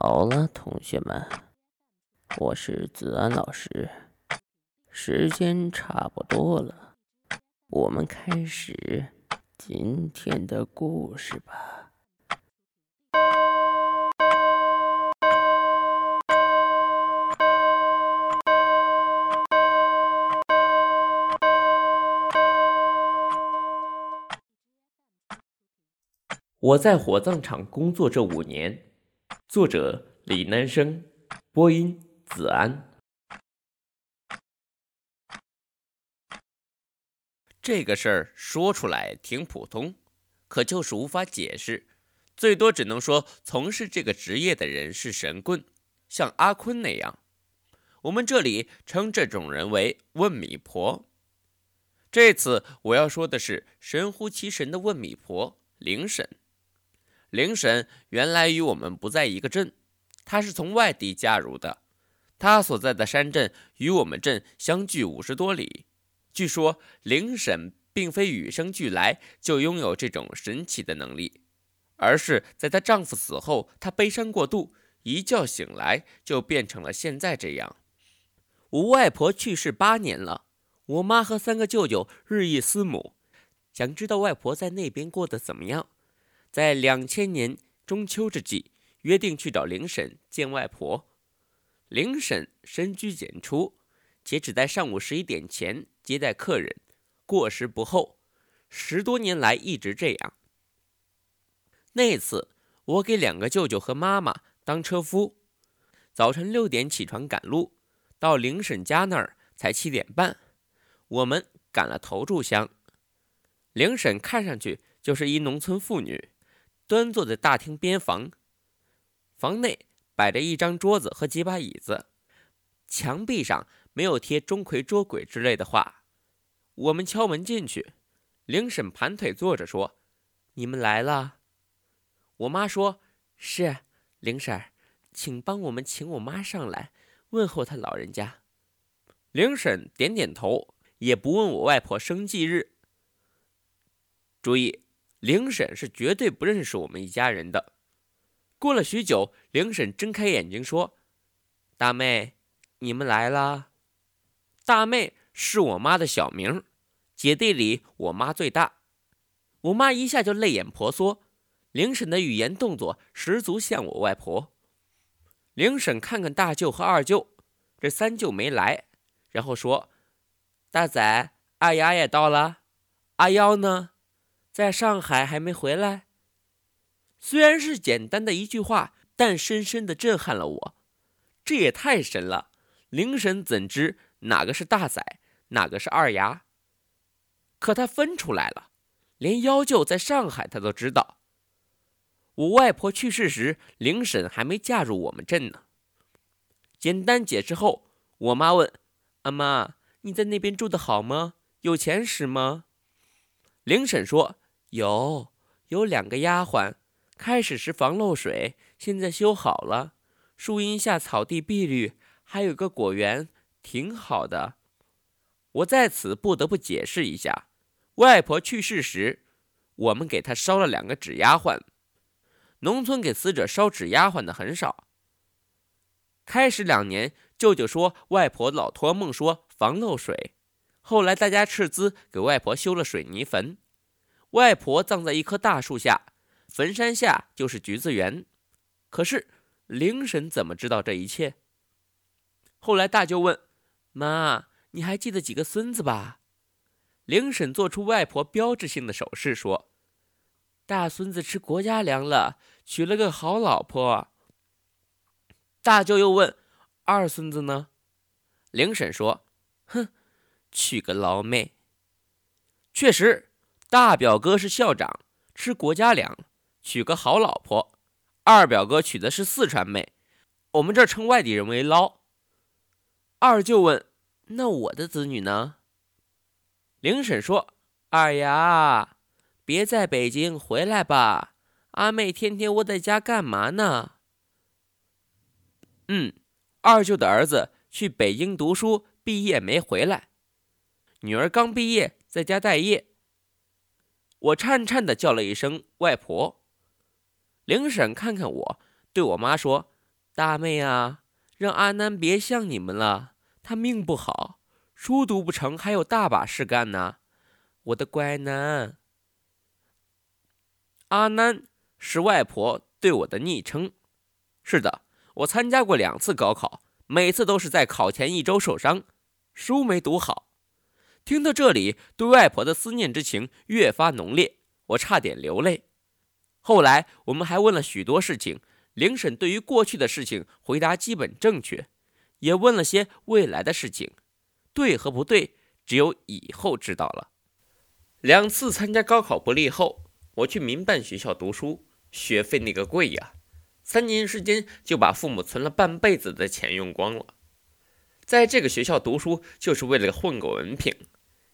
好了，同学们，我是子安老师，时间差不多了，我们开始今天的故事吧。我在火葬场工作这五年。作者李南生，播音子安。这个事儿说出来挺普通，可就是无法解释，最多只能说从事这个职业的人是神棍，像阿坤那样。我们这里称这种人为“问米婆”。这次我要说的是神乎其神的问米婆灵婶。灵神原来与我们不在一个镇，她是从外地加入的。她所在的山镇与我们镇相距五十多里。据说灵神并非与生俱来就拥有这种神奇的能力，而是在她丈夫死后，她悲伤过度，一觉醒来就变成了现在这样。我外婆去世八年了，我妈和三个舅舅日益思母，想知道外婆在那边过得怎么样。在两千年中秋之际，约定去找灵婶见外婆。灵婶深居简出，且只在上午十一点前接待客人，过时不候。十多年来一直这样。那次我给两个舅舅和妈妈当车夫，早晨六点起床赶路，到灵婶家那儿才七点半。我们赶了头炷香。灵婶看上去就是一农村妇女。端坐在大厅边房，房内摆着一张桌子和几把椅子，墙壁上没有贴“钟馗捉鬼”之类的话。我们敲门进去，灵婶盘腿坐着说：“你们来了。”我妈说：“是，灵婶，请帮我们请我妈上来问候她老人家。”灵婶点点头，也不问我外婆生忌日。注意。灵婶是绝对不认识我们一家人的。过了许久，灵婶睁开眼睛说：“大妹，你们来了。”大妹是我妈的小名，姐弟里我妈最大。我妈一下就泪眼婆娑。灵婶的语言动作十足像我外婆。灵婶看看大舅和二舅，这三舅没来，然后说：“大仔、二丫也到了，阿幺呢？”在上海还没回来。虽然是简单的一句话，但深深的震撼了我。这也太神了！灵神怎知哪个是大仔，哪个是二牙？可他分出来了，连幺舅在上海他都知道。我外婆去世时，灵婶还没嫁入我们镇呢。简单解释后，我妈问：“阿妈，你在那边住的好吗？有钱使吗？”灵婶说。有有两个丫鬟，开始时防漏水，现在修好了。树荫下草地碧绿，还有个果园，挺好的。我在此不得不解释一下：外婆去世时，我们给她烧了两个纸丫鬟。农村给死者烧纸丫鬟的很少。开始两年，舅舅说外婆老托梦说防漏水，后来大家斥资给外婆修了水泥坟。外婆葬在一棵大树下，坟山下就是橘子园。可是灵婶怎么知道这一切？后来大舅问：“妈，你还记得几个孙子吧？”灵婶做出外婆标志性的手势说：“大孙子吃国家粮了，娶了个好老婆。”大舅又问：“二孙子呢？”灵婶说：“哼，娶个老妹。”确实。大表哥是校长，吃国家粮，娶个好老婆。二表哥娶的是四川妹，我们这儿称外地人为捞。二舅问：“那我的子女呢？”灵婶说：“二丫，别在北京，回来吧。阿妹天天窝在家干嘛呢？”嗯，二舅的儿子去北京读书，毕业没回来，女儿刚毕业，在家待业。我颤颤的叫了一声“外婆”。灵婶看看我，对我妈说：“大妹啊，让阿南别像你们了，他命不好，书读不成，还有大把事干呢。”我的乖囡。阿南是外婆对我的昵称。是的，我参加过两次高考，每次都是在考前一周受伤，书没读好。听到这里，对外婆的思念之情越发浓烈，我差点流泪。后来我们还问了许多事情，林婶对于过去的事情回答基本正确，也问了些未来的事情，对和不对，只有以后知道了。两次参加高考不利后，我去民办学校读书，学费那个贵呀，三年时间就把父母存了半辈子的钱用光了。在这个学校读书，就是为了混个文凭。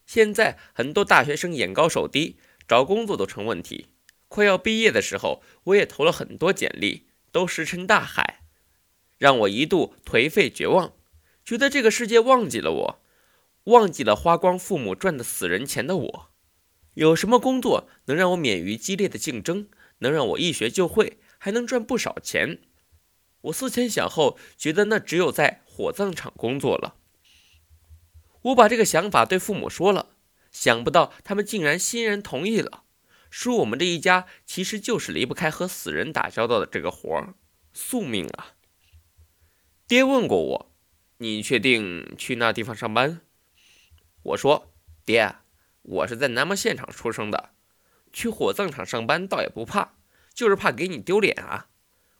现在很多大学生眼高手低，找工作都成问题。快要毕业的时候，我也投了很多简历，都石沉大海，让我一度颓废绝望，觉得这个世界忘记了我，忘记了花光父母赚的死人钱的我。有什么工作能让我免于激烈的竞争，能让我一学就会，还能赚不少钱？我思前想后，觉得那只有在火葬场工作了。我把这个想法对父母说了，想不到他们竟然欣然同意了，说我们这一家其实就是离不开和死人打交道的这个活儿，宿命啊。爹问过我，你确定去那地方上班？我说，爹，我是在南门现场出生的，去火葬场上班倒也不怕，就是怕给你丢脸啊。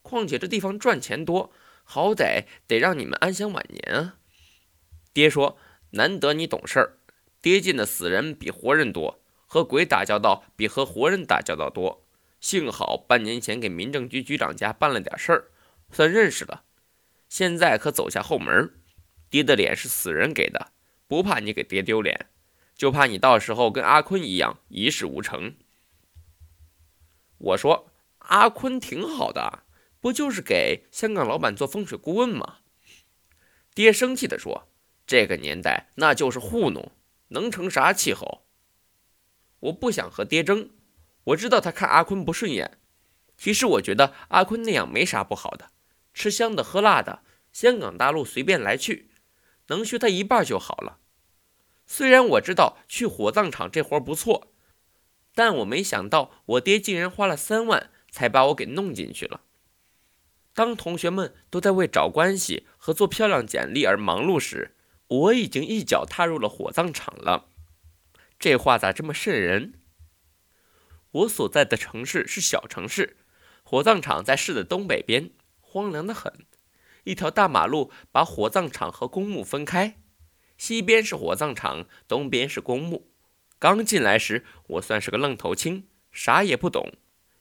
况且这地方赚钱多，好歹得让你们安享晚年啊。爹说。难得你懂事儿，爹见的死人比活人多，和鬼打交道比和活人打交道多。幸好半年前给民政局局长家办了点事儿，算认识了。现在可走下后门，爹的脸是死人给的，不怕你给爹丢脸，就怕你到时候跟阿坤一样一事无成。我说阿坤挺好的，不就是给香港老板做风水顾问吗？爹生气地说。这个年代那就是糊弄，能成啥气候？我不想和爹争，我知道他看阿坤不顺眼。其实我觉得阿坤那样没啥不好的，吃香的喝辣的，香港大陆随便来去，能学他一半就好了。虽然我知道去火葬场这活不错，但我没想到我爹竟然花了三万才把我给弄进去了。当同学们都在为找关系和做漂亮简历而忙碌时，我已经一脚踏入了火葬场了，这话咋这么瘆人？我所在的城市是小城市，火葬场在市的东北边，荒凉的很。一条大马路把火葬场和公墓分开，西边是火葬场，东边是公墓。刚进来时，我算是个愣头青，啥也不懂。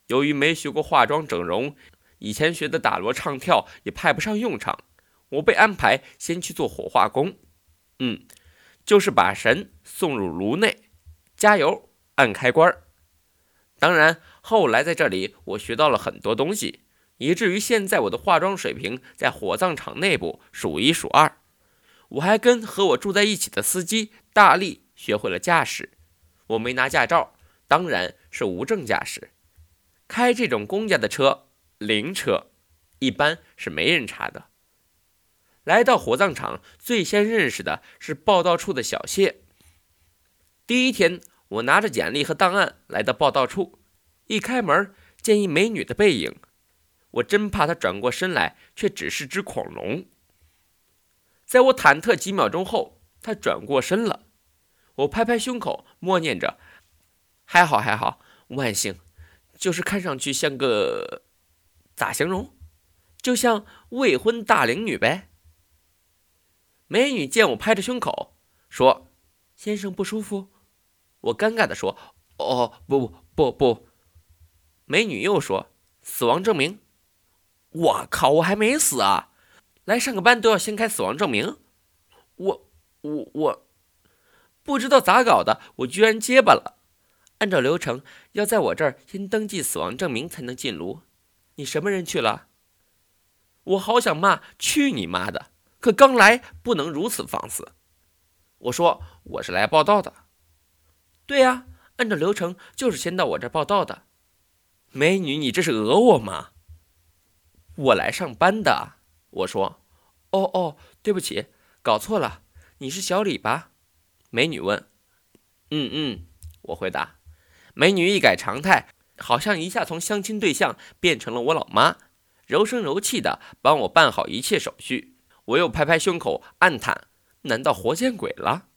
由于没学过化妆整容，以前学的打锣唱跳也派不上用场，我被安排先去做火化工。嗯，就是把神送入炉内，加油，按开关当然，后来在这里我学到了很多东西，以至于现在我的化妆水平在火葬场内部数一数二。我还跟和我住在一起的司机大力学会了驾驶。我没拿驾照，当然是无证驾驶。开这种公家的车，灵车，一般是没人查的。来到火葬场，最先认识的是报道处的小谢。第一天，我拿着简历和档案来到报道处，一开门见一美女的背影，我真怕她转过身来，却只是只恐龙。在我忐忑几秒钟后，她转过身了，我拍拍胸口，默念着：“还好，还好，万幸，就是看上去像个……咋形容？就像未婚大龄女呗。”美女见我拍着胸口，说：“先生不舒服。”我尴尬的说：“哦，不不不不。”美女又说：“死亡证明。”我靠，我还没死啊！来上个班都要先开死亡证明？我我我，不知道咋搞的，我居然结巴了。按照流程，要在我这儿先登记死亡证明才能进炉。你什么人去了？我好想骂去你妈的，可刚来不能如此放肆。我说我是来报道的。对呀，按照流程就是先到我这报道的。美女，你这是讹我吗？我来上班的。我说，哦哦，对不起，搞错了，你是小李吧？美女问。嗯嗯，我回答。美女一改常态，好像一下从相亲对象变成了我老妈，柔声柔气的帮我办好一切手续。我又拍拍胸口，暗叹：难道活见鬼了？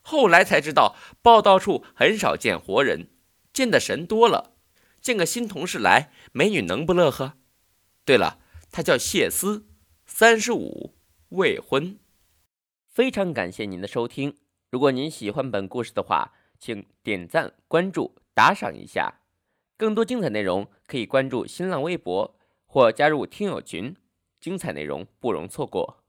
后来才知道，报道处很少见活人，见的神多了。见个新同事来，美女能不乐呵？对了，她叫谢思，三十五，未婚。非常感谢您的收听。如果您喜欢本故事的话，请点赞、关注、打赏一下。更多精彩内容可以关注新浪微博或加入听友群，精彩内容不容错过。